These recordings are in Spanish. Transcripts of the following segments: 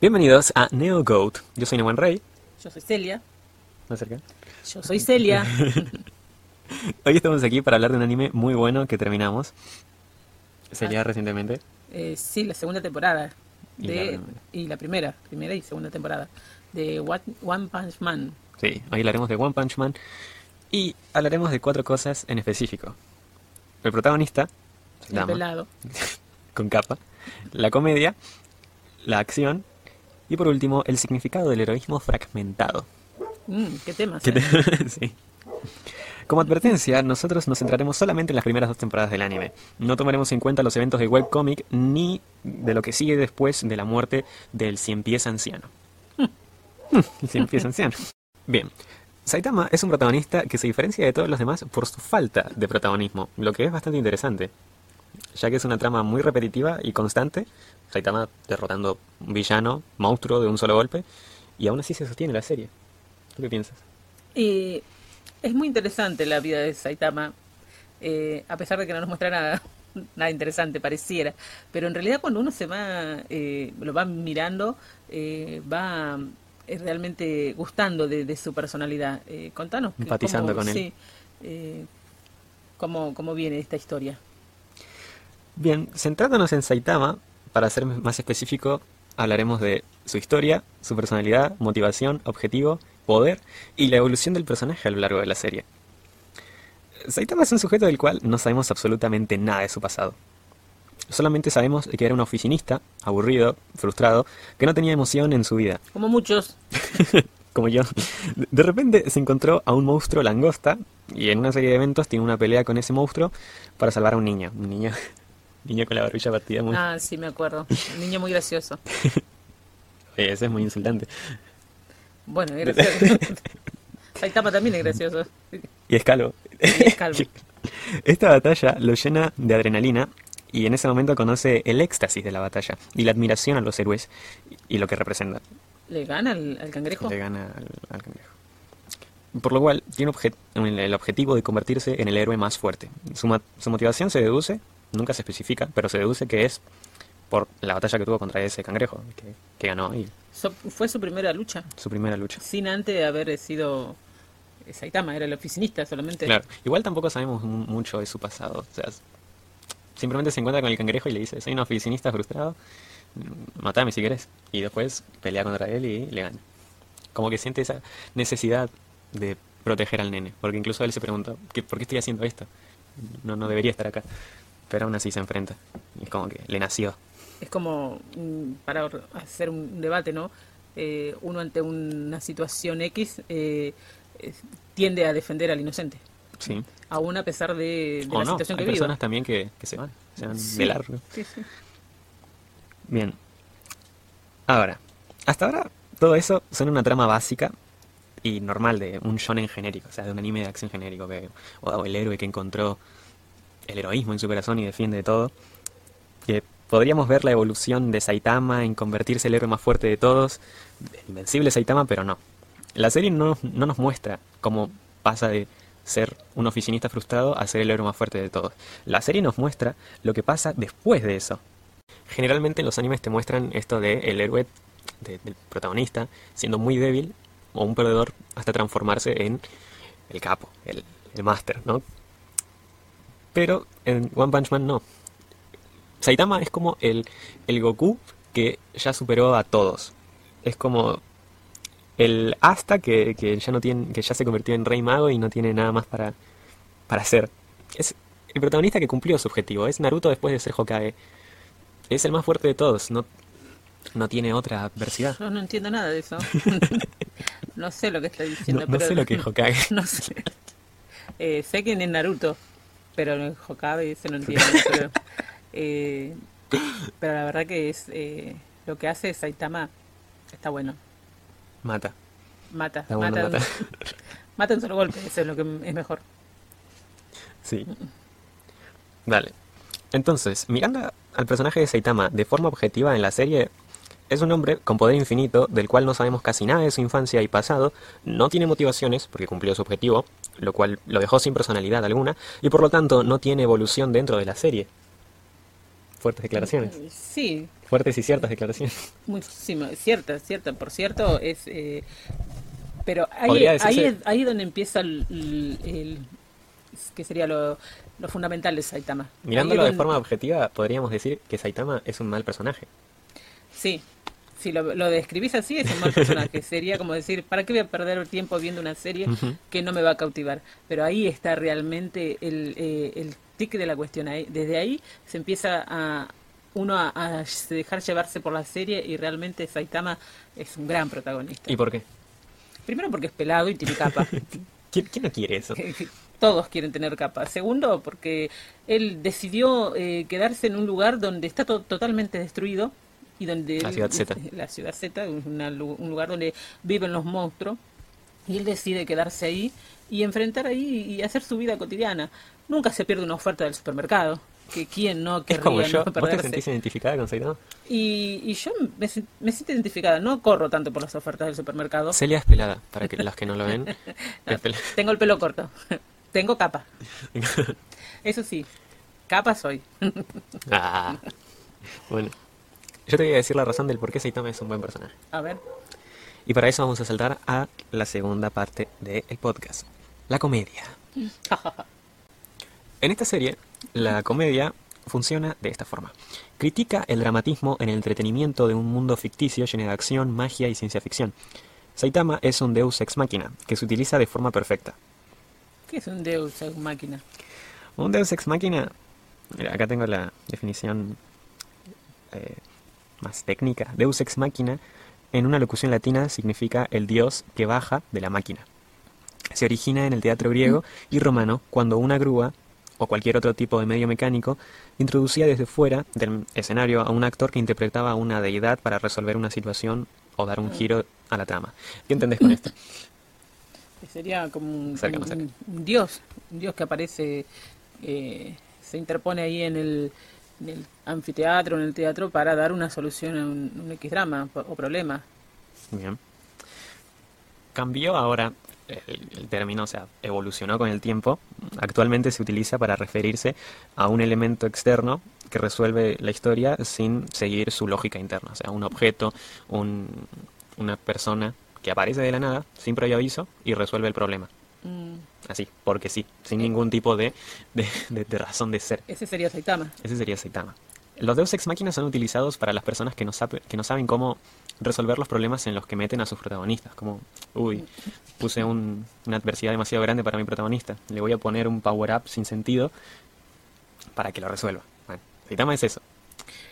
Bienvenidos a Neo Goat. Yo soy Neuen Rey. Yo soy Celia. ¿Más cerca? Yo soy Celia. Hoy estamos aquí para hablar de un anime muy bueno que terminamos. Celia recientemente. Eh, sí, la segunda temporada. Y De, la primera. y la primera, primera y segunda temporada. De What- One Punch Man. Sí, hoy hablaremos de One Punch Man. Y hablaremos de cuatro cosas en específico. El protagonista, El pelado. con capa. La comedia, la acción. Y por último, el significado del heroísmo fragmentado. Mm, ¿Qué temas? ¿Qué te- sí. Como advertencia, nosotros nos centraremos solamente en las primeras dos temporadas del anime. No tomaremos en cuenta los eventos del webcomic ni de lo que sigue después de la muerte del cien pies anciano. El cien pies anciano. Bien. Saitama es un protagonista que se diferencia de todos los demás por su falta de protagonismo, lo que es bastante interesante, ya que es una trama muy repetitiva y constante. Saitama derrotando un villano, monstruo de un solo golpe, y aún así se sostiene la serie. ¿Tú qué piensas? Y es muy interesante la vida de Saitama, eh, a pesar de que no nos muestra nada, nada interesante, pareciera. Pero en realidad cuando uno se va, eh, lo va mirando, eh, va eh, realmente gustando de, de su personalidad. Eh, contanos. Empatizando cómo- con él. sí, eh, cómo, cómo viene esta historia. Bien, centrándonos en Saitama, para ser más específico, hablaremos de su historia, su personalidad, motivación, objetivo, poder y la evolución del personaje a lo largo de la serie. Saitama es un sujeto del cual no sabemos absolutamente nada de su pasado. Solamente sabemos que era un oficinista, aburrido, frustrado, que no tenía emoción en su vida. Como muchos, Como yo. De repente se encontró a un monstruo langosta y en una serie de eventos tiene una pelea con ese monstruo para salvar a un niño. Un niño, niño con la barbilla partida muy... ah, sí, me acuerdo. Un niño muy gracioso. Ese es muy insultante. Bueno, es gracioso. Saitama también es gracioso. Y es calvo. Y es calvo. Esta batalla lo llena de adrenalina y en ese momento conoce el éxtasis de la batalla y la admiración a los héroes y lo que representan. ¿Le gana al, al cangrejo? Le gana al, al cangrejo. Por lo cual tiene obje- el objetivo de convertirse en el héroe más fuerte. Su motivación se deduce, nunca se especifica, pero se deduce que es por la batalla que tuvo contra ese cangrejo, que, que ganó y So- fue su primera lucha, su primera lucha. sin antes haber sido Saitama, era el oficinista solamente. Claro, igual tampoco sabemos mu- mucho de su pasado. O sea, s- simplemente se encuentra con el cangrejo y le dice, soy un oficinista frustrado, matame si querés. Y después pelea contra él y le gana. Como que siente esa necesidad de proteger al nene. Porque incluso él se pregunta, ¿qué, ¿por qué estoy haciendo esto? No, no debería estar acá. Pero aún así se enfrenta. Es como que le nació. Es como, mm, para hacer un debate, ¿no? Eh, uno ante una situación X eh, tiende a defender al inocente, Sí. aún a pesar de, de O la no, situación hay que personas viva. también que, que se van. Se van Sí, de largo. sí, sí. Bien. Ahora, hasta ahora todo eso son una trama básica y normal de un shonen genérico, o sea, de un anime de acción genérico, que, o el héroe que encontró el heroísmo en su corazón y defiende todo. Que podríamos ver la evolución de Saitama en convertirse el héroe más fuerte de todos, invencible Saitama, pero no. La serie no, no nos muestra cómo pasa de ser un oficinista frustrado a ser el héroe más fuerte de todos. La serie nos muestra lo que pasa después de eso. Generalmente en los animes te muestran esto de el héroe de- del protagonista siendo muy débil o un perdedor hasta transformarse en el capo, el, el máster, ¿no? Pero en One Punch Man no. Saitama es como el, el Goku que ya superó a todos. Es como el Asta que, que ya no tiene, que ya se convirtió en Rey Mago y no tiene nada más para, para hacer. Es el protagonista que cumplió su objetivo. Es Naruto después de ser Hokage. Es el más fuerte de todos. No, no tiene otra adversidad. Yo no entiendo nada de eso. no sé lo que está No, diciendo. no pero- sé lo que es Hokage. No sé. Eh, sé que en Naruto, pero en Hokage se no entiendo. pero, eh, pero la verdad que es eh, lo que hace Saitama está bueno. Mata. Mata, Está bueno, mata, mata. mata un solo golpe, eso es lo que es mejor. Sí. Dale. Entonces, mirando al personaje de Saitama de forma objetiva en la serie, es un hombre con poder infinito, del cual no sabemos casi nada de su infancia y pasado, no tiene motivaciones, porque cumplió su objetivo, lo cual lo dejó sin personalidad alguna, y por lo tanto no tiene evolución dentro de la serie. Fuertes declaraciones. Sí, Fuertes y ciertas declaraciones. Muy sí, mu- cierta, cierta, por cierto, es... eh, pero ahí, ahí, es, ahí donde empieza el, el- el- que sería lo, lo fundamental de Saitama. Mirándolo de forma objetiva, podríamos decir que Saitama es un mal personaje. Sí, si lo, lo describís así es un mal personaje. Sería como decir, ¿para qué voy a perder el tiempo viendo una serie que no me va a cautivar? Pero ahí está realmente el, eh, el tic de la cuestión. Ahí- Desde ahí se empieza a uno a, a dejar llevarse por la serie y realmente Saitama es un gran protagonista. ¿Y por qué? Primero porque es pelado y tiene capa. ¿Quién, quién no quiere eso? Todos quieren tener capa. Segundo, porque él decidió eh, quedarse en un lugar donde está to- totalmente destruido y donde La él- ciudad Z. la ciudad Z, una un lugar donde viven los monstruos y él decide quedarse ahí y enfrentar ahí y hacer su vida cotidiana. Nunca se pierde una oferta del supermercado. Que quién no Es querría como yo. no ¿Vos te sentís identificada con Saitama? Y, y yo me, me siento identificada. No corro tanto por las ofertas del supermercado. Celia es pelada, para que los que no lo ven. es. Tengo el pelo corto. Tengo capa. Eso sí, capa soy. Ah. Bueno, yo te voy a decir la razón del por qué Saitama es un buen personaje. A ver. Y para eso vamos a saltar a la segunda parte del podcast, la comedia. En esta serie, la comedia funciona de esta forma. Critica el dramatismo en el entretenimiento de un mundo ficticio lleno de acción, magia y ciencia ficción. Saitama es un deus ex machina que se utiliza de forma perfecta. ¿Qué es un Deus ex máquina? Un deus ex machina, mira, acá tengo la definición eh, más técnica. Deus ex machina, en una locución latina, significa el dios que baja de la máquina. Se origina en el teatro griego y romano cuando una grúa o cualquier otro tipo de medio mecánico introducía desde fuera del escenario a un actor que interpretaba a una deidad para resolver una situación o dar un giro a la trama. ¿Qué entendés con esto? Sería como un dios, un dios que aparece, eh, se interpone ahí en el, en el anfiteatro, en el teatro, para dar una solución a un, un X drama o problema. Bien. Cambió ahora el, el término, o sea, evolucionó con el tiempo. Actualmente se utiliza para referirse a un elemento externo que resuelve la historia sin seguir su lógica interna. O sea, un objeto, un- una persona que aparece de la nada, sin previo aviso, y resuelve el problema. Mm, Así, porque sí, sin ningún tipo de, de, de- de razón de ser. ese sería Saitama. Ese sería Saitama. Los Deus Ex Machina son utilizados para las personas que no, sabe- que no saben cómo resolver los problemas en los que meten a sus protagonistas. Como, uy, puse un- una adversidad demasiado grande para mi protagonista. Le voy a poner un power-up sin sentido para que lo resuelva. Bueno, Saitama es eso.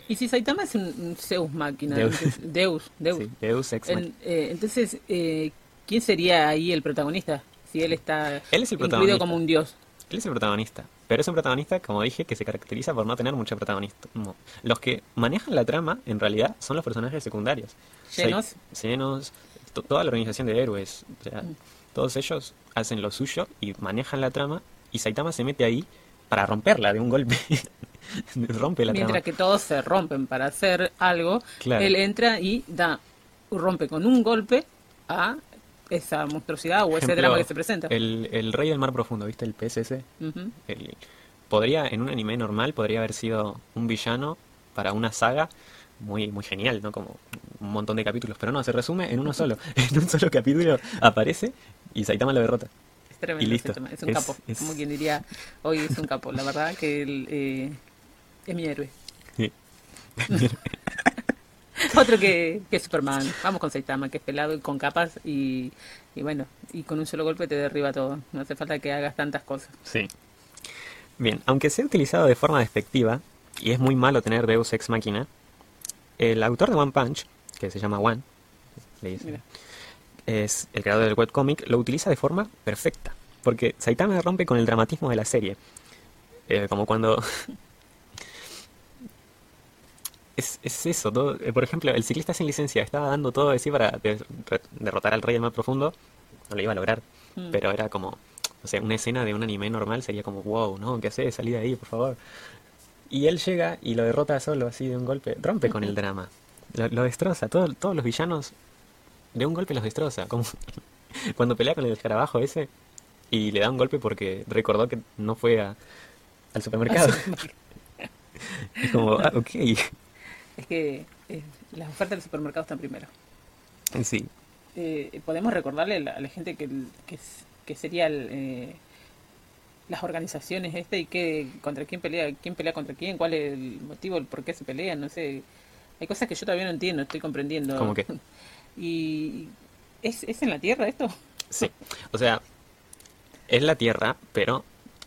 Y si Saitama es un, Zeus máquina, Deus. entonces- Deus, Deus. Sí, Deus Ex. En- eh, entonces, eh, ¿quién sería ahí el protagonista? Si él está Él es el protagonista. como un dios. Él es el protagonista. Pero es un protagonista, como dije, que se caracteriza por no tener mucho protagonismo. Los que manejan la trama, en realidad, son los personajes secundarios. Llenos. Toda la organización de héroes. O sea, Mm. todos ellos hacen lo suyo y manejan la trama. Y Saitama se mete ahí para romperla de un golpe. Rompe la Mientras trama. que todos se rompen para hacer algo, Claro. él entra y da, rompe con un golpe a esa monstruosidad o ese drama que se presenta. El, el rey del mar profundo, ¿viste? El PSS. Ujú. El- podría, en un anime normal, podría haber sido un villano para una saga muy, muy genial, ¿no? Como un montón de capítulos, pero no, se resume en uno solo. En un solo capítulo aparece y Saitama lo derrota. Es tremendo. y listo. Es un Es- capo. es- Como quien diría, hoy es un capo. La verdad que él eh, es mi héroe. Sí. Otro que, que Superman. Vamos con Saitama, que es pelado y con capas y, y bueno, y con un solo golpe te derriba todo. No hace falta que hagas tantas cosas. Sí. Bien, aunque sea utilizado de forma despectiva, y es muy malo tener Deus Ex Machina, el autor de One Punch, que se llama One, le dice, es el creador del webcomic, lo utiliza de forma perfecta. Porque Saitama rompe con el dramatismo de la serie. Eh, como cuando... es, es eso, todo, eh, por ejemplo, el ciclista sin licencia estaba dando todo de sí para de- re- derrotar al rey del mar profundo, no lo iba a lograr, Mm. pero era como, o sea, una escena de un anime normal sería como, wow, ¿no? ¿Qué haces? Salí de ahí, por favor. Y él llega y lo derrota solo, así de un golpe, rompe con el drama, lo, lo destroza, todo- todos los villanos de un golpe los destroza, como cuando pelea con el escarabajo ese y le da un golpe porque recordó que no fue a- al supermercado. Es como, ah, ok. Es que eh, las ofertas del supermercado están primero. Sí. Eh, Podemos recordarle a la, a la gente que, que, que sería el, eh, las organizaciones este y que contra quién pelea, quién pelea contra quién, cuál es el motivo, el por qué se pelean, no sé. Hay cosas que yo todavía no entiendo, estoy comprendiendo. ¿Cómo qué? Y ¿es, es en la Tierra esto? Sí. O sea, es la Tierra, pero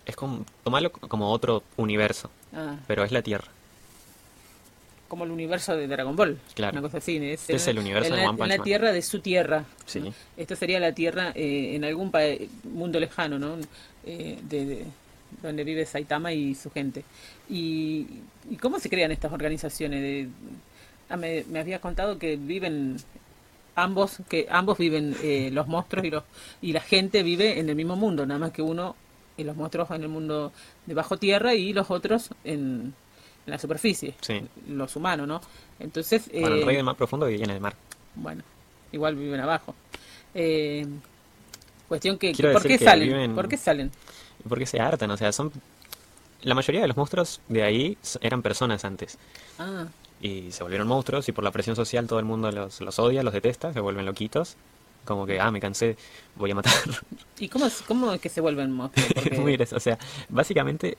es como, tomarlo como otro universo, Ah, pero es la Tierra. Como el universo de Dragon Ball. Claro. Una cosa así. Es, Este es el universo en de la, One Punch en la Man. Tierra de su Tierra. Sí. ¿no? Esto sería la Tierra eh, en algún mundo lejano, ¿no? Eh, de, de- donde vive Saitama y su gente. ¿Y, y cómo se crean estas organizaciones? De, ah, me, me habías contado que viven ambos, que ambos viven eh, los monstruos y los y la gente vive en el mismo mundo, nada más que uno y los monstruos en el mundo de bajo tierra y los otros en, en la superficie, Sí. los humanos, ¿no? Entonces, Bueno, el eh, rey del mar profundo vivía en el mar. bueno, igual viven abajo. Eh, cuestión que, Quiero ¿por qué que salen? viven- ¿Por qué salen? ¿Y por qué se hartan? O sea, son... La mayoría de los monstruos de ahí eran personas antes. Ah, Y se volvieron monstruos y por la presión social todo el mundo los, los odia, los detesta, se vuelven loquitos. Como que, ah, me cansé, voy a matar. ¿y cómo, es- cómo es que se vuelven monstruos? Porque- gracioso. O sea, básicamente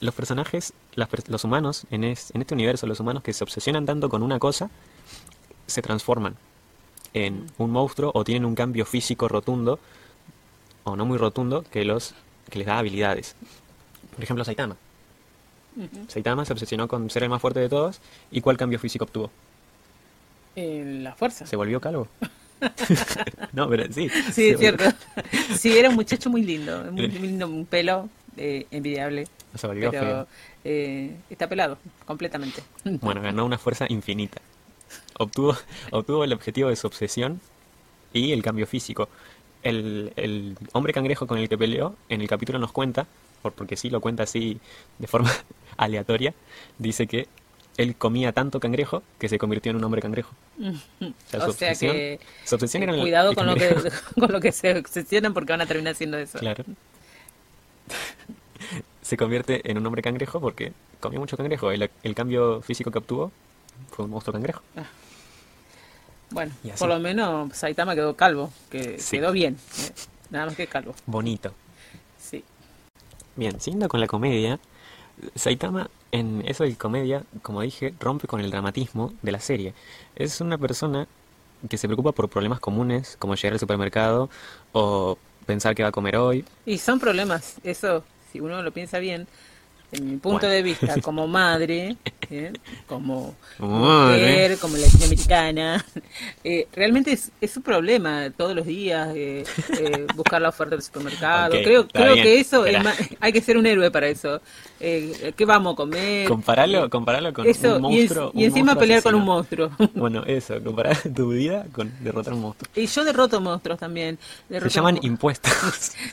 los personajes, las los humanos, en, es- en este universo, los humanos que se obsesionan tanto con una cosa, se transforman en un monstruo o tienen un cambio físico rotundo, o no muy rotundo, que, los, que les da habilidades. Por ejemplo, Saitama. Saitama se obsesionó con ser el más fuerte de todos, ¿y cuál cambio físico obtuvo? Eh, la fuerza. ¿Se volvió calvo? no, pero sí. Sí, es cierto. volvió- Sí, era un muchacho muy lindo, muy, muy lindo, un pelo eh, envidiable, Pero eh, está pelado completamente. Bueno, ganó una fuerza infinita. Obtuvo, obtuvo el objetivo de su obsesión y el cambio físico. El, el hombre cangrejo con el que peleó, en el capítulo nos cuenta, por- porque sí lo cuenta así de forma aleatoria, dice que él comía tanto cangrejo que se convirtió en un hombre cangrejo. sea, su o sea obsesión- que Su obsesión era el- cuidado el con lo que con lo que se obsesionan porque van a terminar haciendo eso. Claro. Se convierte en un hombre cangrejo porque comió mucho cangrejo. El, el cambio físico que obtuvo fue un monstruo cangrejo. Bueno, Y así. por lo menos Saitama quedó calvo, que Sí. quedó bien, eh, nada más que calvo. Bonito. Sí. Bien, siguiendo con la comedia, Saitama en eso de comedia, como dije, rompe con el dramatismo de la serie. Es una persona que se preocupa por problemas comunes, como llegar al supermercado o pensar que va a comer hoy. Y son problemas, eso, si uno lo piensa bien, en mi punto Bueno. de vista, como madre, ¿eh? como mujer, como latinoamericana, eh, realmente es, es un problema todos los días eh, eh, buscar la oferta del supermercado. Creo creo bien, que eso, es hay que ser un héroe para eso. ¿Qué vamos a comer? Comparalo, comparalo con Eso, un y, monstruo. y encima monstruo pelear con un monstruo. Bueno, eso, comparar tu vida con derrotar un monstruo. Y yo derroto monstruos también. Se llaman impuestos.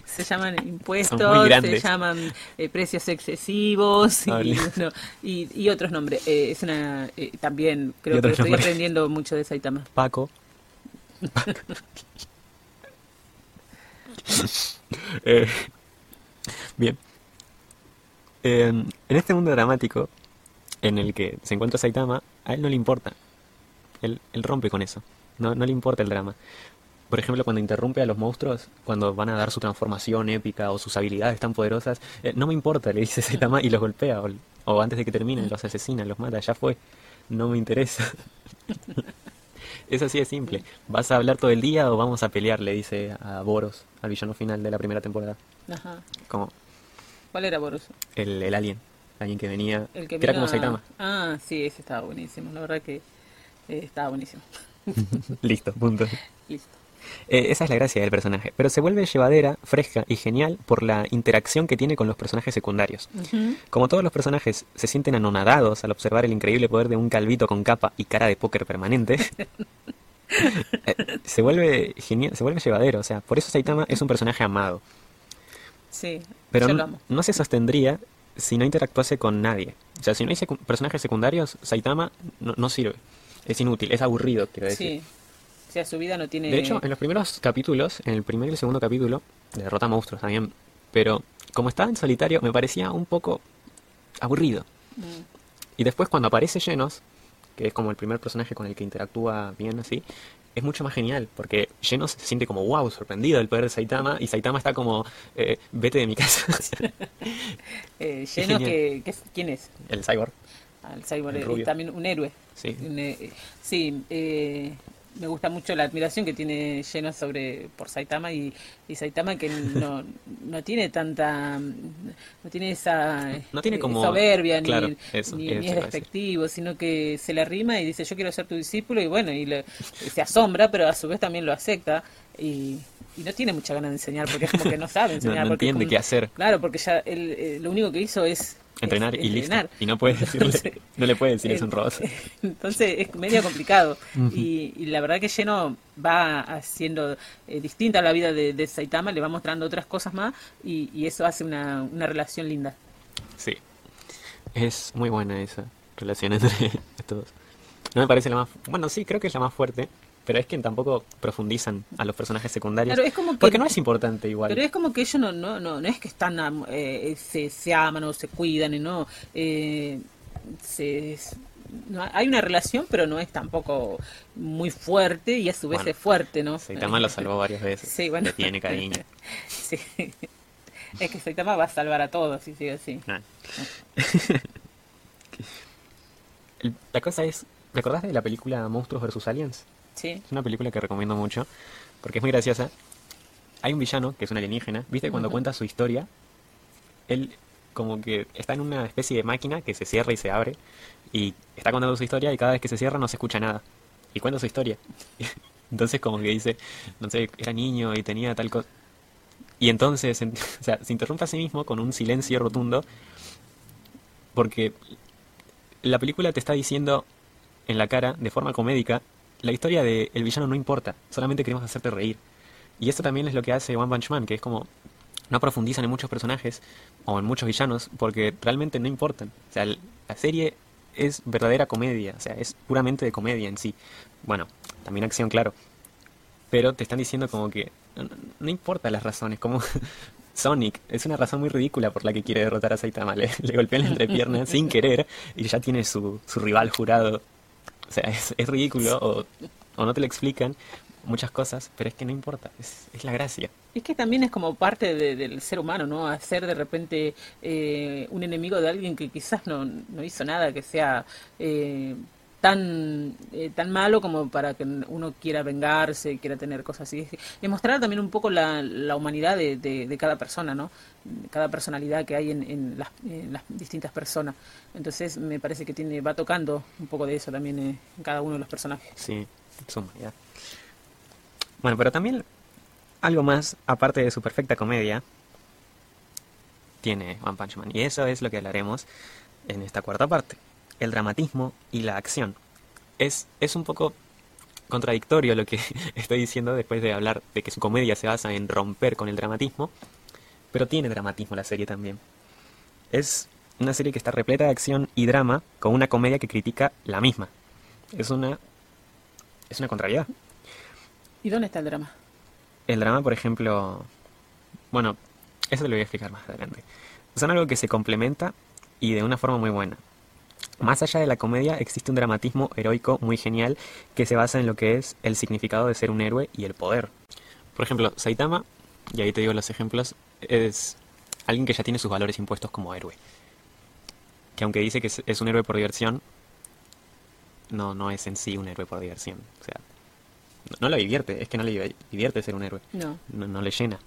se llaman impuestos, se llaman precios excesivos y, bueno, y, y otros nombres. Eh, es una eh, también creo que estoy nombres. aprendiendo mucho de Saitama. Paco. Eh, bien. En este mundo dramático en el que se encuentra Saitama, a él no le importa. Él, él rompe con eso. No, no le importa el drama. Por ejemplo, cuando interrumpe a los monstruos, cuando van a dar su transformación épica o sus habilidades tan poderosas, eh, no me importa, le dice Saitama y los golpea. O, o antes de que terminen, los asesina, los mata, ya fue. No me interesa. Es así de simple. ¿Vas a hablar todo el día o vamos a pelear? Le dice a Boros, al villano final de la primera temporada. Ajá. Como ¿Cuál era Boros? el, el alien. Alguien que venía. El que era vino como Saitama. Ah, sí, ese estaba buenísimo. La verdad que eh, estaba buenísimo. Listo, punto. Listo. Eh, esa es la gracia del personaje. Pero se vuelve llevadera, fresca y genial por la interacción que tiene con los personajes secundarios. Como todos los personajes se sienten anonadados al observar el increíble poder de un calvito con capa y cara de póker permanente, eh, se vuelve genial, se vuelve llevadero. O sea, por eso Saitama es un personaje amado. Sí, Pero yo no, lo amo. no se sostendría si no interactuase con nadie. O sea, si no hay secu- personajes secundarios, Saitama no, no sirve. Es inútil, es aburrido, quiero decir. Sí. Sea, su vida no tiene... De hecho, en los primeros capítulos, en el primer y el segundo capítulo, de Derrota Monstruos también, pero como estaba en solitario, me parecía un poco aburrido. Mm. Y después cuando aparece Llenos, que es como el primer personaje con el que interactúa bien así, es mucho más genial, porque Genos se siente como wow, sorprendido del poder de Saitama, y Saitama está como, eh, vete de mi casa. eh, Genos, que, que, ¿quién es? El cyborg. Ah, el cyborg, es también un héroe. Sí. Un, eh, sí, eh, me gusta mucho la admiración que tiene Lleno sobre por Saitama y, y Saitama que no, no tiene tanta no tiene esa no tiene como, soberbia claro, ni, eso, ni, eso ni es despectivo sino que se le arrima y dice yo quiero ser tu discípulo y bueno y le, se asombra pero a su vez también lo acepta y, y no tiene mucha ganas de enseñar porque es como que no sabe enseñar no, no porque entiende como, qué hacer. Claro porque ya él, eh, lo único que hizo es entrenar es, y entrenar. listo. Y no puedes decirle, Entonces, no le puedes decir es un robot. Entonces es medio complicado. Y, y la verdad que Lleno va haciendo eh, distinta la vida de, de, Saitama, le va mostrando otras cosas más y, y eso hace una, una, relación linda. Sí. Es muy buena esa relación entre todos. No me parece la más... Bueno, sí, creo que es la más fuerte. Pero es que tampoco profundizan a los personajes secundarios. Claro, es como que, porque no es importante igual. Pero es como que ellos no, no, no, no es que están eh, se, se, aman o se cuidan y no. Eh, se, no, hay una relación, pero no es tampoco muy fuerte y a su vez bueno, es fuerte, ¿no? Saitama lo salvó varias veces. Sí, bueno. Le tiene cariño. sí. Es que Saitama va a salvar a todos, si sigue así. Ah. La cosa es, ¿te acordás de la película Monstruos vs. Aliens? Sí. Es una película que recomiendo mucho porque es muy graciosa. Hay un villano que es un alienígena. ¿Viste? Cuando uh -huh. cuenta su historia, él como que está en una especie de máquina que se cierra y se abre y está contando su historia y cada vez que se cierra no se escucha nada. Y cuenta su historia. Entonces como que dice, no sé, era niño y tenía tal cosa. Y entonces, o sea, se interrumpe a sí mismo con un silencio rotundo porque la película te está diciendo en la cara, de forma comédica, la historia del de villano no importa, solamente queremos hacerte reír. Y esto también es lo que hace One Punch Man, que es como no profundizan en muchos personajes o en muchos villanos porque realmente no importan. O sea, la serie es verdadera comedia, o sea, es puramente de comedia en sí. Bueno, también acción, claro. Pero te están diciendo como que no, no importa las razones, como Sonic es una razón muy ridícula por la que quiere derrotar a Saitama. Le, le golpean la entrepierna sin querer y ya tiene su, su rival jurado. O sea, es, ridículo o, no te lo explican muchas cosas, pero es que no importa, es, es la gracia. Es que también es como parte de, del ser humano, ¿no? Hacer de repente eh, un enemigo de alguien que quizás no, no hizo nada, que sea eh, tan eh, tan malo como para que uno quiera vengarse, quiera tener cosas así. Demostrar también un poco la, humanidad de, cada persona, ¿no? Cada personalidad que hay en, en, las, en, las, distintas personas. Entonces me parece que tiene va tocando un poco de eso también eh, en cada uno de los personajes. Sí, su humanidad. Bueno, pero también algo más, aparte de su perfecta comedia, tiene One Punch Man. Y eso es lo que hablaremos en esta cuarta parte. El dramatismo y la acción. Es, es un poco contradictorio lo que estoy diciendo después de hablar de que su comedia se basa en romper con el dramatismo, pero tiene dramatismo la serie también. Es una serie que está repleta de acción y drama con una comedia que critica la misma. Es una es una contrariedad. ¿Y dónde está el drama? El drama, por ejemplo, bueno, eso te lo voy a explicar más adelante. Son algo que se complementa y de una forma muy buena. Más allá de la comedia existe un dramatismo heroico muy genial que se basa en lo que es el significado de ser un héroe y el poder. Por ejemplo, Saitama, y ahí te digo los ejemplos, es alguien que ya tiene sus valores impuestos como héroe. Que aunque dice que es un héroe por diversión, no, no es en sí un héroe por diversión. O sea, no, no lo divierte, es que no le divierte ser un héroe. No. No, no le llena.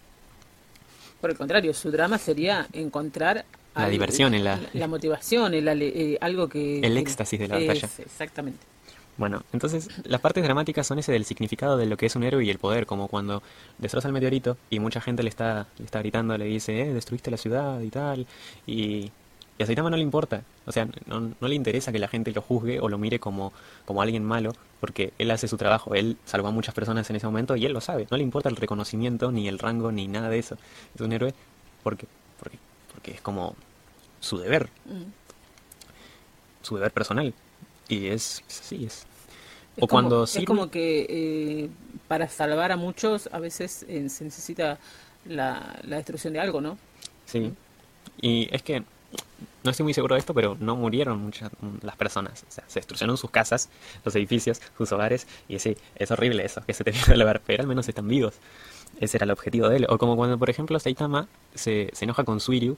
Por el contrario, su drama sería encontrar la al, diversión, en la, la, motivación, el, eh, algo que... El éxtasis de la batalla. Es, exactamente. Bueno, entonces las partes dramáticas son ese del significado de lo que es un héroe y el poder, como cuando destroza el meteorito y mucha gente le está, le está gritando, le dice, eh, destruiste la ciudad y tal, y, y a Saitama no le importa, o sea, no, no, le interesa que la gente lo juzgue o lo mire como, como alguien malo, porque él hace su trabajo, él salvó a muchas personas en ese momento y él lo sabe, no le importa el reconocimiento, ni el rango, ni nada de eso. Es un héroe porque, porque, porque es como su deber, mm. su deber personal. Y es, sí, es. Es o como, cuando sirve... Es como que eh, para salvar a muchos a veces eh, se necesita la, la, destrucción de algo, ¿no? Sí. Y es que no estoy muy seguro de esto, pero no murieron muchas las personas. O sea, se destruyeron sus casas, los edificios, sus hogares. Y sí, es horrible eso, que se te el hogar, pero al menos están vivos. Ese era el objetivo de él. O como cuando, por ejemplo, Saitama se, se enoja con Suiryu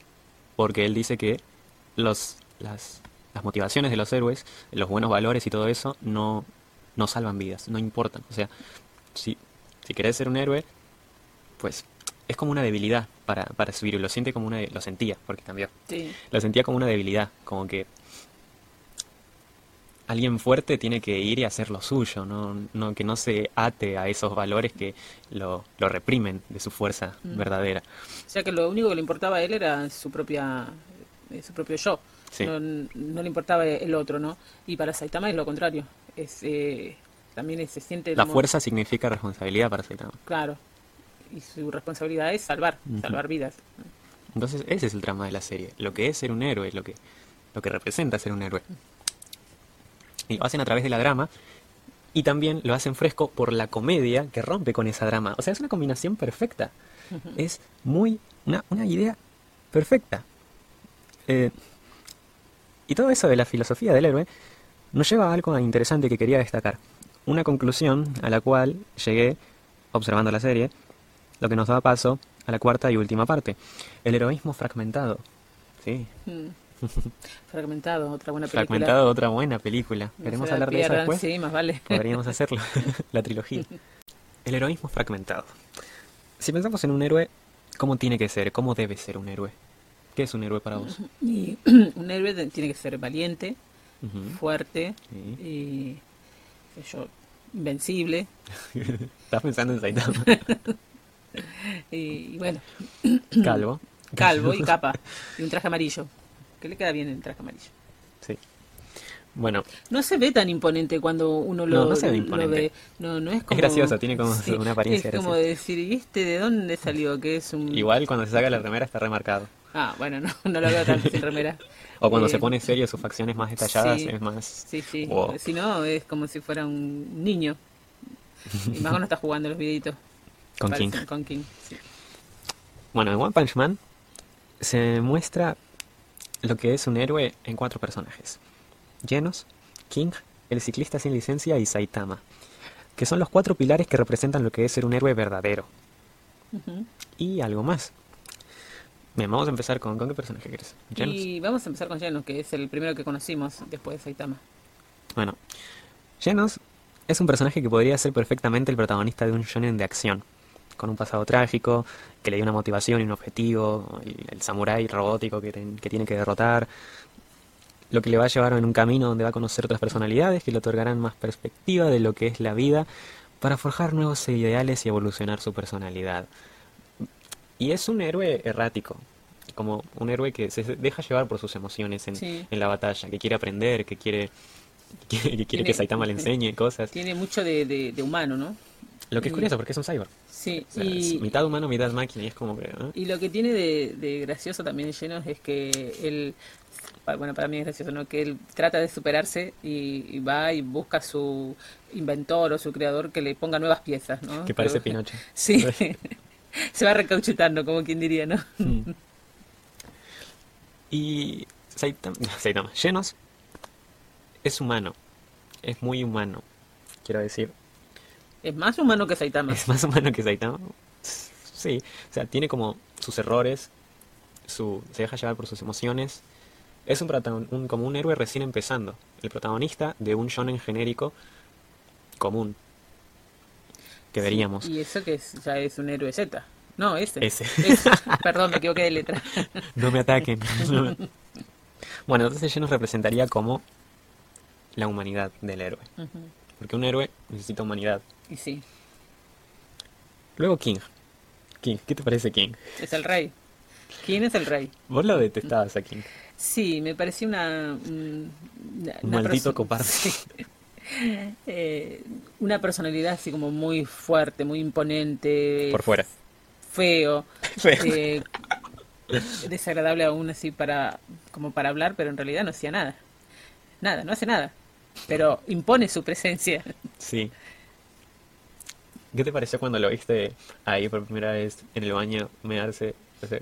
porque él dice que los, las, las motivaciones de los héroes, los buenos valores y todo eso, no, no salvan vidas, no importan. O sea, si, si querés ser un héroe, pues es como una debilidad para, para Subiru. Lo siente como una. Lo sentía, porque cambió. Sí. Lo sentía como una debilidad, como que. Alguien fuerte tiene que ir y hacer lo suyo, no, no que no se ate a esos valores que lo, lo reprimen de su fuerza Mm. verdadera. O sea que lo único que le importaba a él era su propia eh, su propio yo. Sí. No, no le importaba el otro, ¿no? Y para Saitama es lo contrario. Es eh, también se siente La como- fuerza significa responsabilidad para Saitama. claro. Y su responsabilidad es salvar, salvar vidas. Entonces, ese es el trama de la serie. Lo que es ser un héroe, lo que, lo que representa ser un héroe. Y lo hacen a través de la drama. Y también lo hacen fresco por la comedia que rompe con esa drama. O sea, es una combinación perfecta. Es muy. Una, una idea perfecta. Eh, y todo eso de la filosofía del héroe nos lleva a algo interesante que quería destacar. Una conclusión a la cual llegué observando la serie, lo que nos da paso a la cuarta y última parte. El heroísmo fragmentado. Sí, Mm. Fragmentado, otra buena película. fragmentado, otra buena película. No ¿Queremos hablar de eso pierdan, después? Sí, más vale. Podríamos hacerlo, la trilogía. El heroísmo fragmentado. Si pensamos en un héroe, ¿cómo tiene que ser? ¿Cómo debe ser un héroe? ¿Qué es un héroe para vos? Y un héroe tiene que ser valiente, fuerte sí. y yo, invencible. Estás pensando en Saitama. Y, y bueno, Calvo. calvo y capa. Y un traje amarillo. Que le queda bien el traje amarillo. Sí. Bueno, No se ve tan imponente cuando uno lo, No, no se ve lo imponente. ve. No, no es como... gracioso, tiene como una apariencia Es como graciosa. decir, ¿y este de dónde salió? Que es un... igual cuando se saca la remera está remarcado. Ah, bueno, no, no lo veo tanto sin remera. O cuando Eh, se pone serio, sus facciones más detalladas sí. es más... Sí, sí. Wow. Si no, es como si fuera un niño. Y más cuando está jugando los videitos. Con King. Con King, sí. Bueno, en One Punch Man se muestra lo que es un héroe en cuatro personajes. Genos, King, el ciclista sin licencia y Saitama. Que son los cuatro pilares que representan lo que es ser un héroe verdadero. Y algo más. Bien, vamos a empezar con... ¿Con qué personaje quieres? Genos. Y vamos a empezar con Genos, que es el primero que conocimos después de Saitama. Bueno, Genos es un personaje que podría ser perfectamente el protagonista de un shonen de acción, con un pasado trágico, que le dio una motivación y un objetivo, el, el samurái robótico que, ten- que tiene que derrotar, lo que le va a llevar en un camino donde va a conocer otras personalidades que le otorgarán más perspectiva de lo que es la vida para forjar nuevos ideales y evolucionar su personalidad. Y es un héroe errático, como un héroe que se deja llevar por sus emociones en, Sí. en la batalla, que quiere aprender, que quiere que quiere, que, quiere Tiene- que Saitama le enseñe cosas. Tiene mucho de, de- de humano, ¿no? Lo que es curioso porque es un cyborg. Sí, O sea, es y, mitad humano, mitad máquina y es como que... ¿eh? y lo que tiene de, de gracioso también Genos es que él, bueno, para mí es gracioso, ¿no? Que él trata de superarse y, y va y busca a su inventor o su creador que le ponga nuevas piezas, ¿no? Que parece Pero- Pinocho. Sí, se va recauchutando, como quien diría, ¿no? Mm. Y Saitama, Saitama, Genos es humano, es muy humano, quiero decir. Es más humano que Saitama. Es más humano que Saitama. Sí, o sea, tiene como sus errores, su, se deja llevar por sus emociones. Es un, un- como un héroe recién empezando, el protagonista de un shonen genérico común que veríamos. Y eso que es- ya es un héroe Z. No, ese. Ese. Ese. Perdón, me equivoqué de letra. No me ataquen. No me- Bueno, entonces ya nos representaría como la humanidad del héroe. Porque un héroe necesita humanidad. Y sí, Luego King. King, ¿qué te parece King? es el rey. ¿Quién es el rey? Vos lo detestabas a King. Sí, me pareció una... un- una- Un una maldito. Sí. Eh, una personalidad así como muy fuerte, muy imponente. Por fuera. Feo. Feo. eh, desagradable aún así para como para hablar, pero en realidad no hacía nada. Nada, no hace nada. Pero impone su presencia. Sí. ¿Qué te pareció cuando lo viste ahí por primera vez en el baño mearse? O sea,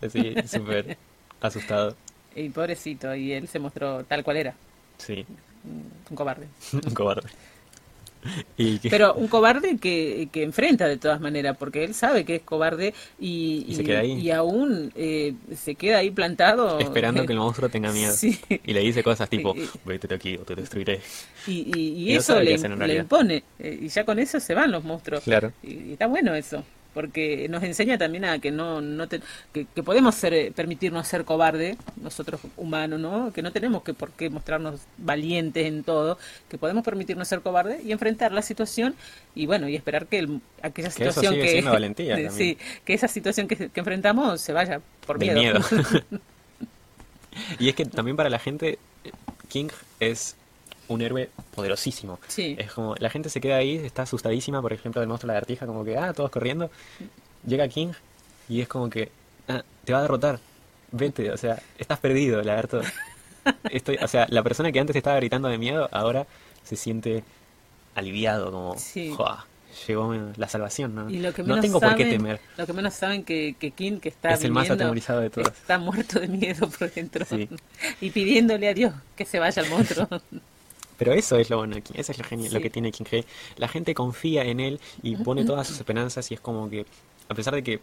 Así, súper asustado. Y pobrecito, y él se mostró tal cual era, Sí, un cobarde. un cobarde. Y que- Pero un cobarde que, que enfrenta de todas maneras, porque él sabe que es cobarde y, Y se queda ahí. y aún eh, se queda ahí plantado. esperando que el monstruo tenga miedo. Sí. Y le dice cosas tipo, vete de aquí o te destruiré. Y, no eso qué le, le impone. eh, y ya con eso se van los monstruos. Claro. Y está bueno eso. Porque nos enseña también a que no, no te- que, que podemos ser, eh, permitirnos ser cobarde, nosotros humanos, ¿no? Que no tenemos que por qué mostrarnos valientes en todo, que podemos permitirnos ser cobarde y enfrentar la situación y bueno, y esperar que el- aquella Que eso situación sigue que sí, esa situación que, que enfrentamos se vaya por miedo. miedo. y es que también para la gente, King es un héroe poderosísimo. Sí. Es como, la gente se queda ahí, está asustadísima, por ejemplo, del monstruo de la lagartija, como que, ah, todos corriendo. Llega King y es como que, ah, te va a derrotar. Vete, o sea, estás perdido, lagarto. Estoy, o sea, la persona que antes estaba gritando de miedo, ahora se siente aliviado, como, Sí. "Joa, llegó la salvación, ¿no? Y lo que no menos tengo por qué temer. Lo que menos saben que, que King, que está Es el más atemorizado de todos. está muerto de miedo por dentro. Sí. Y pidiéndole a Dios que se vaya el monstruo. Pero eso es lo bueno de King, eso es lo, genial, lo que tiene King G. La gente confía en él y pone todas sus esperanzas y es como que, a pesar de que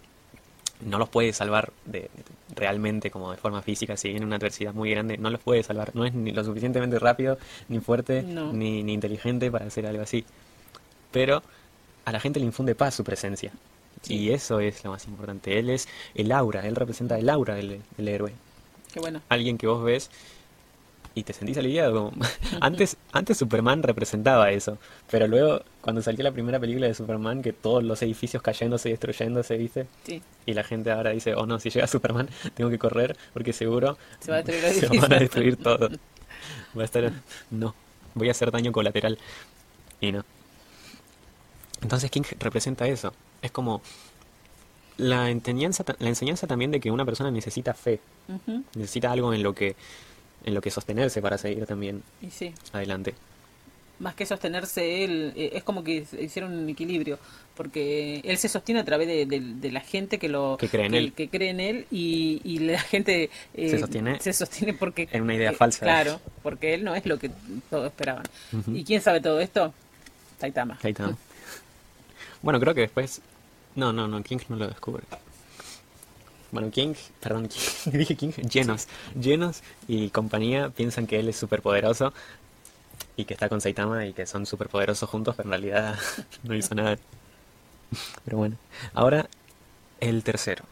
no los puede salvar de, realmente como de forma física, si viene una adversidad muy grande, no los puede salvar. No es ni lo suficientemente rápido, ni fuerte, No. ni, ni inteligente para hacer algo así. Pero a la gente le infunde paz su presencia. Sí. Y eso es lo más importante. Él es el aura, él representa el aura del, del héroe. Qué bueno. Alguien que vos ves y te sentís aliviado. como- antes, antes Superman representaba eso, pero luego cuando salió la primera película de Superman, que todos los edificios cayéndose y destruyéndose, ¿viste? Sí. Y la gente ahora dice, oh no, si llega Superman tengo que correr porque seguro Se va a destruir se edificio". van a destruir todo. Va a estar, no, voy a hacer daño colateral. Y no. Entonces King representa eso. Es como la enseñanza, la enseñanza también de que una persona necesita fe, necesita algo en lo que en lo que sostenerse para seguir también Y sí. adelante. Más que sostenerse él, eh, es como que hicieron un equilibrio, porque él se sostiene a través de, de- de la gente que lo Que cree en él. que cree en él y, y la gente eh, Se sostiene se sostiene porque en una idea eh, falsa. Claro, porque él no es lo que todos esperaban. ¿Y quién sabe todo esto? Saitama. Ahí está. Bueno, creo que después no, no, no, King no lo descubre. Bueno, King, perdón, King, dije King, Genos. Genos y compañía piensan que él es superpoderoso y que está con Saitama y que son superpoderosos juntos, pero en realidad no hizo nada. Pero bueno, ahora el tercero,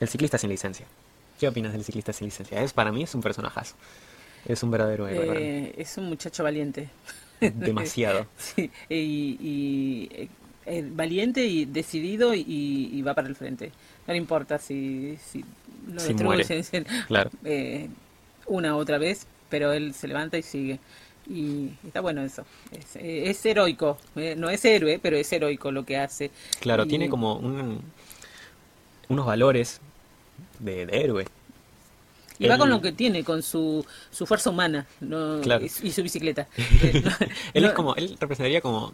el ciclista sin licencia. ¿Qué opinas del ciclista sin licencia? Es para mí es un personajazo. Es un verdadero héroe. Eh, es un muchacho valiente. Demasiado. Sí, y, y, eh, eh, valiente y decidido y, y va para el frente. No le importa si, si lo Si destruyen, Claro. eh, una u otra vez, pero él se levanta y sigue. Y está bueno eso. Es, eh, es heroico. eh, no es héroe, pero es heroico lo que hace. Claro, Y- tiene como un- unos valores de, de héroe. Y va con lo que tiene, con su, su fuerza humana no, Claro. y, su bicicleta. Él no- es como, él representaría como,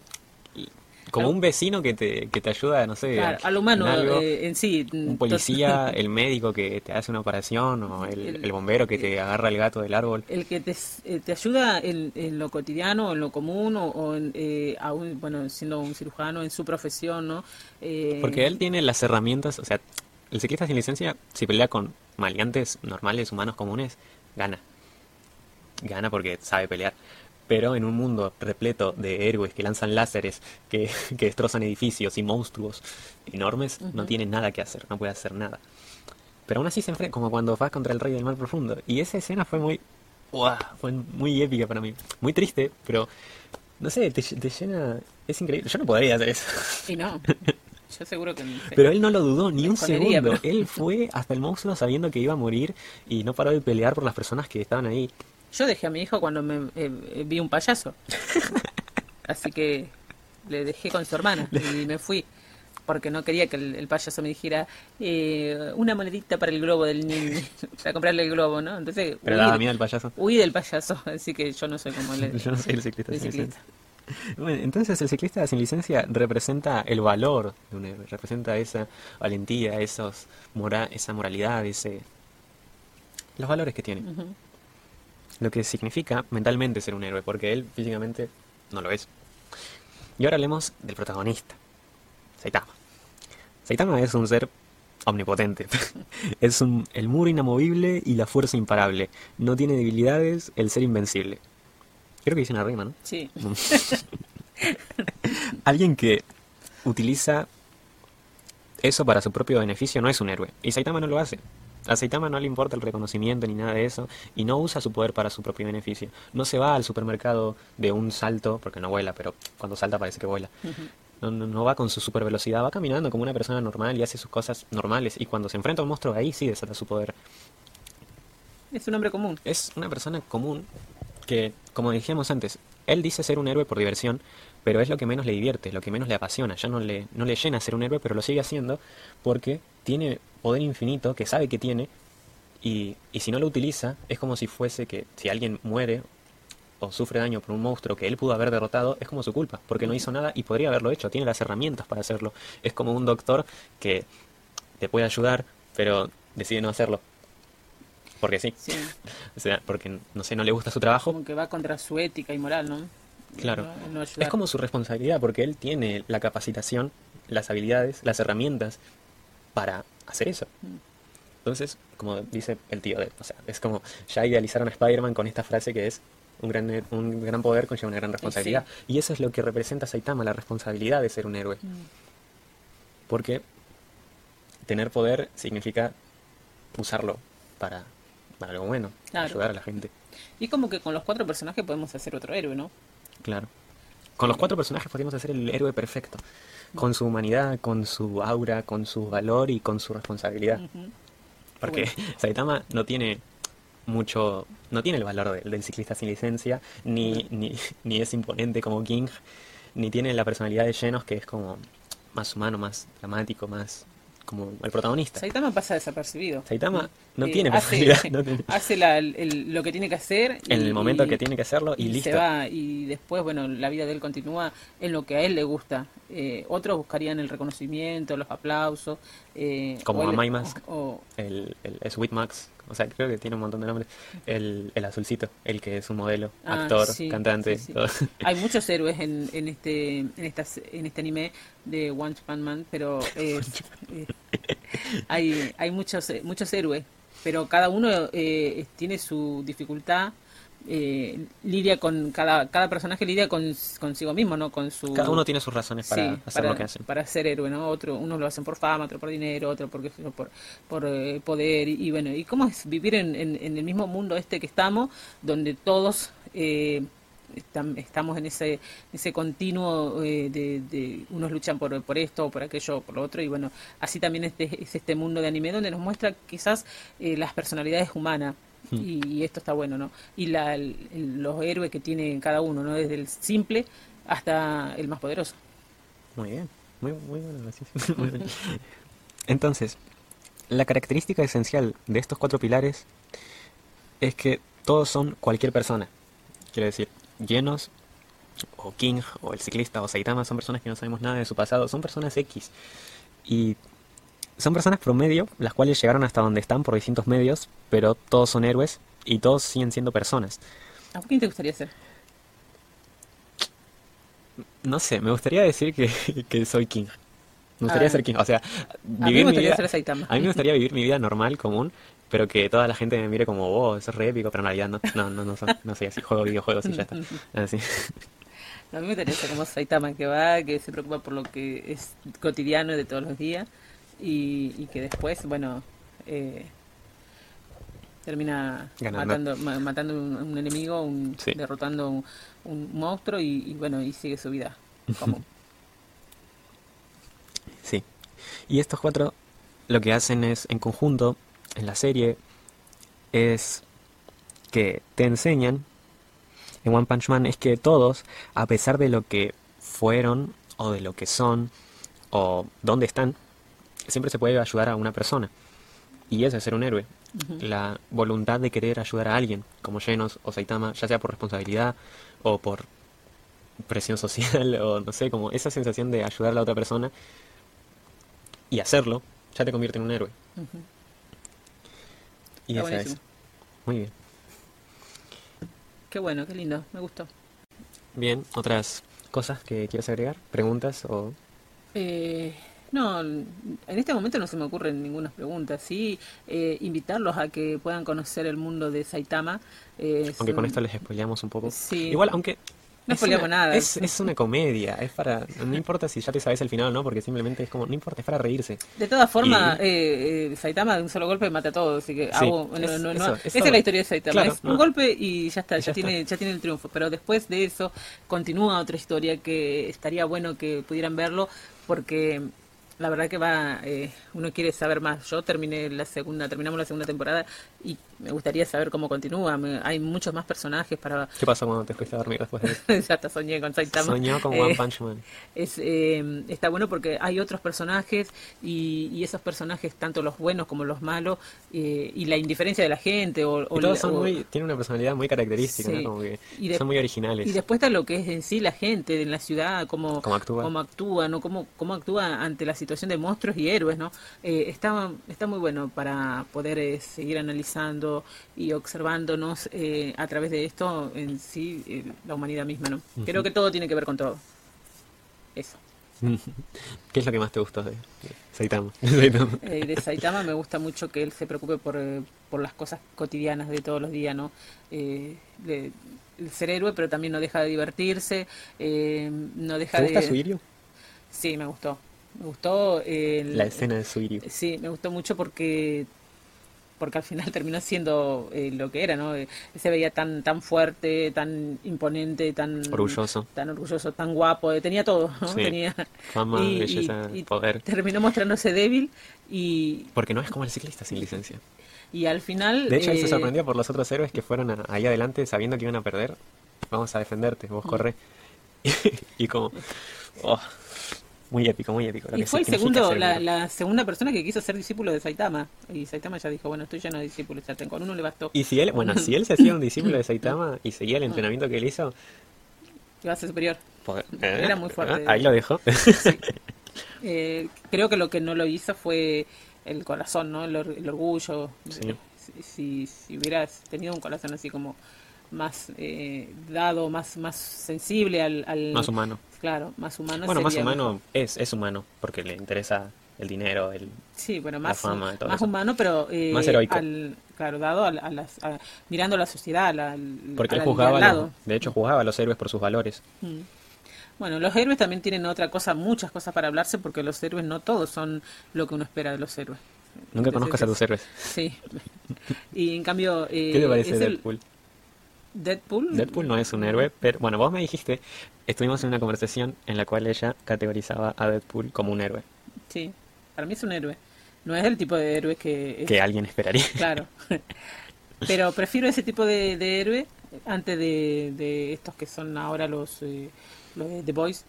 como un vecino que te, que te ayuda, no sé, claro, al humano en algo. eh, en sí. un policía, el médico que te hace una operación, o el, El- el bombero que te agarra el gato del árbol. el que te, eh, te ayuda en, en lo cotidiano, en lo común, o, o en, eh, aún, bueno, siendo un cirujano en su profesión, ¿no? Eh, Porque él tiene las herramientas, o sea, el ciclista sin licencia, si pelea con maleantes normales, humanos comunes, gana. Gana porque sabe pelear. Pero en un mundo repleto de héroes que lanzan láseres, que, que destrozan edificios y monstruos enormes, no Ujú. tiene nada que hacer, no puede hacer nada. Pero aún así se enfrenta, como cuando vas contra el rey del mar profundo. Y esa escena fue muy... ¡Uah! Fue muy épica para mí. Muy triste, pero... No sé, te, te llena... Es increíble. Yo no podría hacer eso. Y no, yo seguro que... Pero él no lo dudó ni un segundo. pero- Él fue hasta el monstruo sabiendo que iba a morir y no paró de pelear por las personas que estaban ahí. Yo dejé a mi hijo cuando me eh, eh, vi un payaso. Así que le dejé con su hermana y me fui. Porque no quería que el, el payaso me dijera eh, una monedita para el globo del niño, para comprarle el globo, ¿no? Entonces, Pero huí, daba miedo el payaso. huí del payaso, así que yo no soy como él. Yo no soy el ciclista el sin ciclista. licencia. Bueno, entonces el ciclista sin licencia representa el valor de un héroe, representa esa valentía, esos mora esa moralidad, ese los valores que tiene. Lo que significa mentalmente ser un héroe, porque él físicamente no lo es. Y ahora hablemos del protagonista, Saitama. Saitama es un ser omnipotente. es un, el muro inamovible y la fuerza imparable. No tiene debilidades, el ser invencible. Creo que dice una rima, ¿no? Sí. Alguien que utiliza eso para su propio beneficio no es un héroe. Y Saitama no lo hace. A Saitama no le importa el reconocimiento ni nada de eso y no usa su poder para su propio beneficio. No se va al supermercado de un salto, porque no vuela, pero cuando salta parece que vuela. no, no, va con su super velocidad, va caminando como una persona normal y hace sus cosas normales. Y cuando se enfrenta a un monstruo, ahí sí desata su poder. Es un hombre común. Es una persona común que, como dijimos antes, él dice ser un héroe por diversión, pero es lo que menos le divierte, lo que menos le apasiona. Ya no le, no le llena ser un héroe, pero lo sigue haciendo porque tiene poder infinito que sabe que tiene y, y si no lo utiliza es como si fuese que si alguien muere o sufre daño por un monstruo que él pudo haber derrotado, es como su culpa, porque no hizo nada y podría haberlo hecho, tiene las herramientas para hacerlo. Es como un doctor que te puede ayudar, pero decide no hacerlo. Porque sí. o sea, porque, no sé, no le gusta su trabajo. Como que va contra su ética y moral, ¿no? Claro. es como su responsabilidad, porque él tiene la capacitación, las habilidades, las herramientas para hacer eso. Mm. Entonces, como dice el tío, de, o sea, es como ya idealizaron a Spider-Man con esta frase que es un gran, un gran poder conlleva una gran responsabilidad. Y eso es lo que representa Saitama, la responsabilidad de ser un héroe. Mm. Porque tener poder significa usarlo para, para algo bueno, ayudar a la gente. Y como que con los cuatro personajes podemos hacer otro héroe, ¿no? Claro. Con los cuatro personajes podríamos hacer el héroe perfecto con su humanidad, con su aura, con su valor y con su responsabilidad. Porque Saitama no tiene mucho, no tiene el valor del ciclista sin licencia, ni, ni, ni es imponente como King, ni tiene la personalidad de Genos que es como más humano, más dramático, más como el protagonista. Saitama pasa desapercibido. Saitama no eh, tiene hace, hace lo que tiene que hacer. en el momento que tiene que hacerlo y, listo. Se va y después, bueno, la vida de él continúa en lo que a él le gusta. Eh, otros buscarían el reconocimiento, los aplausos. Eh, como a Max, o, el, el Sweet Max, o sea, creo que tiene un montón de nombres. El, el azulcito, el que es un modelo, ah, actor, cantante. Hay muchos héroes en, en este en estas en este anime de One Punch Man, pero hay hay muchos muchos héroes, pero cada uno eh, tiene su dificultad eh, lidia con cada, cada personaje lidia con consigo mismo, ¿no? Con su cada uno tiene sus razones para hacer lo que hacen. Para ser héroe, ¿no? Otro, unos lo hacen por fama, otro por dinero, otro porque por por eh, poder y, bueno, y cómo es vivir en, en, el mismo mundo este que estamos, donde todos eh, estamos en ese ese continuo eh, de, unos luchan por, por esto, por aquello, por lo otro y bueno, así también este, es este mundo de anime donde nos muestra quizás las personalidades humanas Hmm. Y, esto está bueno, ¿no? Y la, los héroes que tiene cada uno, ¿no? Desde el simple hasta el más poderoso. Muy bien, muy, muy bueno. Entonces, la característica esencial de estos cuatro pilares es que todos son cualquier persona. Quiero decir, llenos, o King, o el ciclista, o Saitama son personas que no sabemos nada de su pasado, son personas X. Y son personas promedio, las cuales llegaron hasta donde están por distintos medios, pero todos son héroes y todos siguen siendo personas. ¿A quién te gustaría ser? No sé, me gustaría decir que, soy King. Me gustaría ah. ser King. O sea, vivir a mí me gustaría ser A mí me gustaría vivir mi vida normal, común, pero que toda la gente me mire como, oh, eso es re épico, pero en realidad no, no, no, no, no soy así, juego videojuegos y ya está. Así. A mí me gustaría ser como Saitama, que va, que se preocupa por lo que es cotidiano de todos los días y, que después, bueno, eh, termina matando, matando un, enemigo, un, derrotando un, un monstruo y, bueno, y sigue su vida común. Sí. Y estos cuatro lo que hacen es, en conjunto, en la serie, es que te enseñan, en One Punch Man, es que todos, a pesar de lo que fueron, o de lo que son, o dónde están, siempre se puede ayudar a una persona. Y eso es ser un héroe. La voluntad de querer ayudar a alguien, como Genos o Saitama, ya sea por responsabilidad o por presión social o no sé, como esa sensación de ayudar a la otra persona y hacerlo, ya te convierte en un héroe. Y eso es. Muy bien. Qué bueno, qué lindo, me gustó. Bien, otras cosas que quieras agregar, preguntas o... Eh, no, en este momento no se me ocurren ninguna pregunta. Sí, eh, invitarlos a que puedan conocer el mundo de Saitama. Eh, Aunque con esto les spoileamos un poco. Sí. Igual, aunque... No es una- nada. Es, es una comedia, es para... No importa si ya te sabes el final o no, porque simplemente es como... No importa, es para reírse. De todas formas, Y- eh, eh, Saitama de un solo golpe mata a todos, así que Sí, hago- no, es- no, no, eso, esa es la historia de Saitama, claro, es un golpe y ya está, Y ya, ya está. tiene, ya tiene el triunfo, pero después de eso continúa otra historia que estaría bueno que pudieran verlo porque la verdad que va, eh, uno quiere saber más. Yo terminé la segunda, terminamos la segunda temporada y me gustaría saber cómo continúa. Me- hay muchos más personajes para, ¿Qué pasó cuando te fuiste a dormir después de eso? ya hasta soñé con Saitama. Soñó con Eh, One Punch Man. es eh, está bueno porque hay otros personajes y, y esos personajes tanto los buenos como los malos eh, y la indiferencia de la gente o, o Y todos son o- muy... Tienen una personalidad muy característica, Sí. ¿no? Como que Y de- son muy originales. y después está lo que es en sí la gente en la ciudad cómo Cómo actúa. cómo actúa no cómo, cómo actúa ante la situación de monstruos y héroes no Eh, está está muy bueno para poder eh, seguir analizando y observándonos eh, a través de esto en sí eh, la humanidad misma no creo que todo tiene que ver con todo eso ¿Qué es lo que más te gustó de Saitama? Eh, de Saitama me gusta mucho que él se preocupe por, eh, por las cosas cotidianas de todos los días, ¿no? Eh, de- el ser héroe, pero también no deja de divertirse, eh, no deja ¿Te gusta de... Suiryu? Sí, me gustó. Me gustó el- La escena de Suiryu. Sí, me gustó mucho porque porque al final terminó siendo eh, lo que era, ¿no? Eh, se veía tan tan fuerte, tan imponente, tan Orgulloso. tan orgulloso, tan guapo, eh, tenía todo, ¿no? Sí. Tenía Fama, belleza, poder. terminó mostrándose débil y, Porque no es como el ciclista sin licencia. y al final De hecho, él se sorprendió por los otros héroes que fueron a- ahí adelante sabiendo que iban a perder. Vamos a defenderte, Mm. vos corre. y como... oh, muy épico, muy épico. lo y que fue el segundo la, segunda persona que quiso ser discípulo de Saitama y Saitama ya dijo bueno estoy lleno de discípulos ya tengo con uno le bastó Y si él, bueno, si él se hacía un discípulo de Saitama y seguía el entrenamiento que él hizo, iba a ser superior poder- Era muy fuerte. Ahí lo dejó. Eh, creo que lo que no lo hizo fue el corazón, ¿no? El, or- el orgullo. Sí. Si, si, si hubieras tenido un corazón así como más eh, dado, más más sensible al, al- más humano. Claro, más humano. Bueno, más humano es, es humano, porque le interesa el dinero, el... Sí, bueno, más, fama y todo más eso. humano, pero eh, Más heroico. al- claro, dado a, la- a las, a- mirando a la sociedad, al, al- Porque él juzgaba, los- de hecho juzgaba a los héroes por sus valores. Mm. Bueno, los héroes también tienen otra cosa, muchas cosas para hablarse, porque los héroes no todos son lo que uno espera de los héroes. Nunca Entonces, conozcas a tus héroes. Sí. Y en cambio... eh, ¿Qué te parece es el- Deadpool? Deadpool. No es un héroe, pero bueno, vos me dijiste, estuvimos en una conversación en la cual ella categorizaba a Deadpool como un héroe, Sí, para mí es un héroe. No es el tipo de héroe que... es- que alguien esperaría. Claro. Pero prefiero ese tipo de, de héroe antes de, de estos que son ahora los, eh, los de The Boys.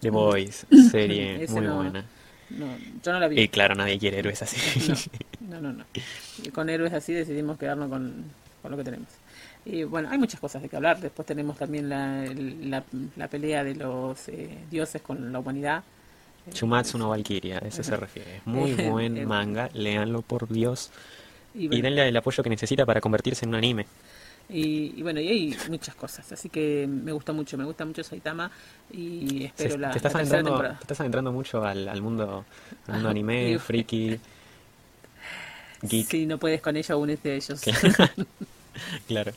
The Boys, serie muy no. buena. No, yo no la vi. Y claro, nadie quiere héroes así. No, no, no. Y con héroes así decidimos quedarnos con, con lo que tenemos. Y bueno, hay muchas cosas de que hablar. Después tenemos también la, la, la pelea de los eh, dioses con la humanidad. Shumatsu no Valkyria, a eso se refiere. Es muy Eh, buen eh, manga, léanlo por Dios. Y denle el apoyo que necesita para convertirse en un anime. y, y bueno, y hay muchas cosas. Así que me gusta mucho, me gusta mucho Saitama y Se- espero la, te, estás la tercera temporada. te estás adentrando mucho al, al mundo, al mundo anime, y- friki, geek. Si no puedes con ellos, únete a ellos. Claro.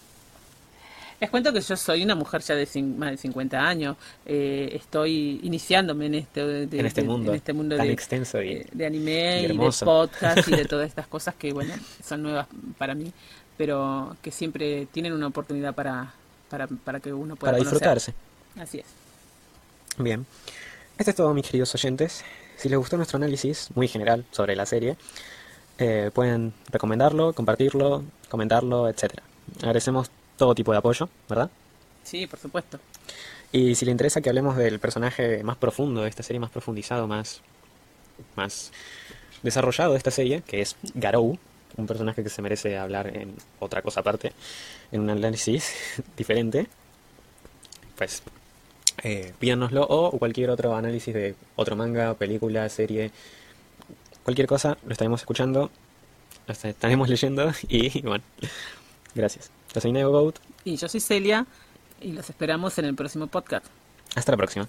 Les cuento que yo soy una mujer ya de más de 50 años. eh, estoy iniciándome en este, de- en este de- mundo, en este mundo tan de, extenso y, de, de anime y y, de podcast y de todas estas cosas que, bueno, son nuevas para mí, pero que siempre tienen una oportunidad para, para, para que uno pueda para conocer. disfrutarse. Así es. Bien. Esto es todo, mis queridos oyentes. Si les gustó nuestro análisis, muy general, sobre la serie, eh, pueden recomendarlo, compartirlo, comentarlo, etcétera. Agradecemos todo tipo de apoyo, ¿verdad? Sí, por supuesto. Y si le interesa que hablemos del personaje más profundo de esta serie, más profundizado, más, más desarrollado de esta serie, que es Garou, un personaje que se merece hablar en otra cosa aparte, en un análisis diferente, pues eh, pídanoslo o cualquier otro análisis de otro manga, película, serie, cualquier cosa, lo estaremos escuchando, lo estaremos leyendo y bueno, Gracias. Yo soy Neogoat. Y yo soy Celia y los esperamos en el próximo podcast. Hasta la próxima.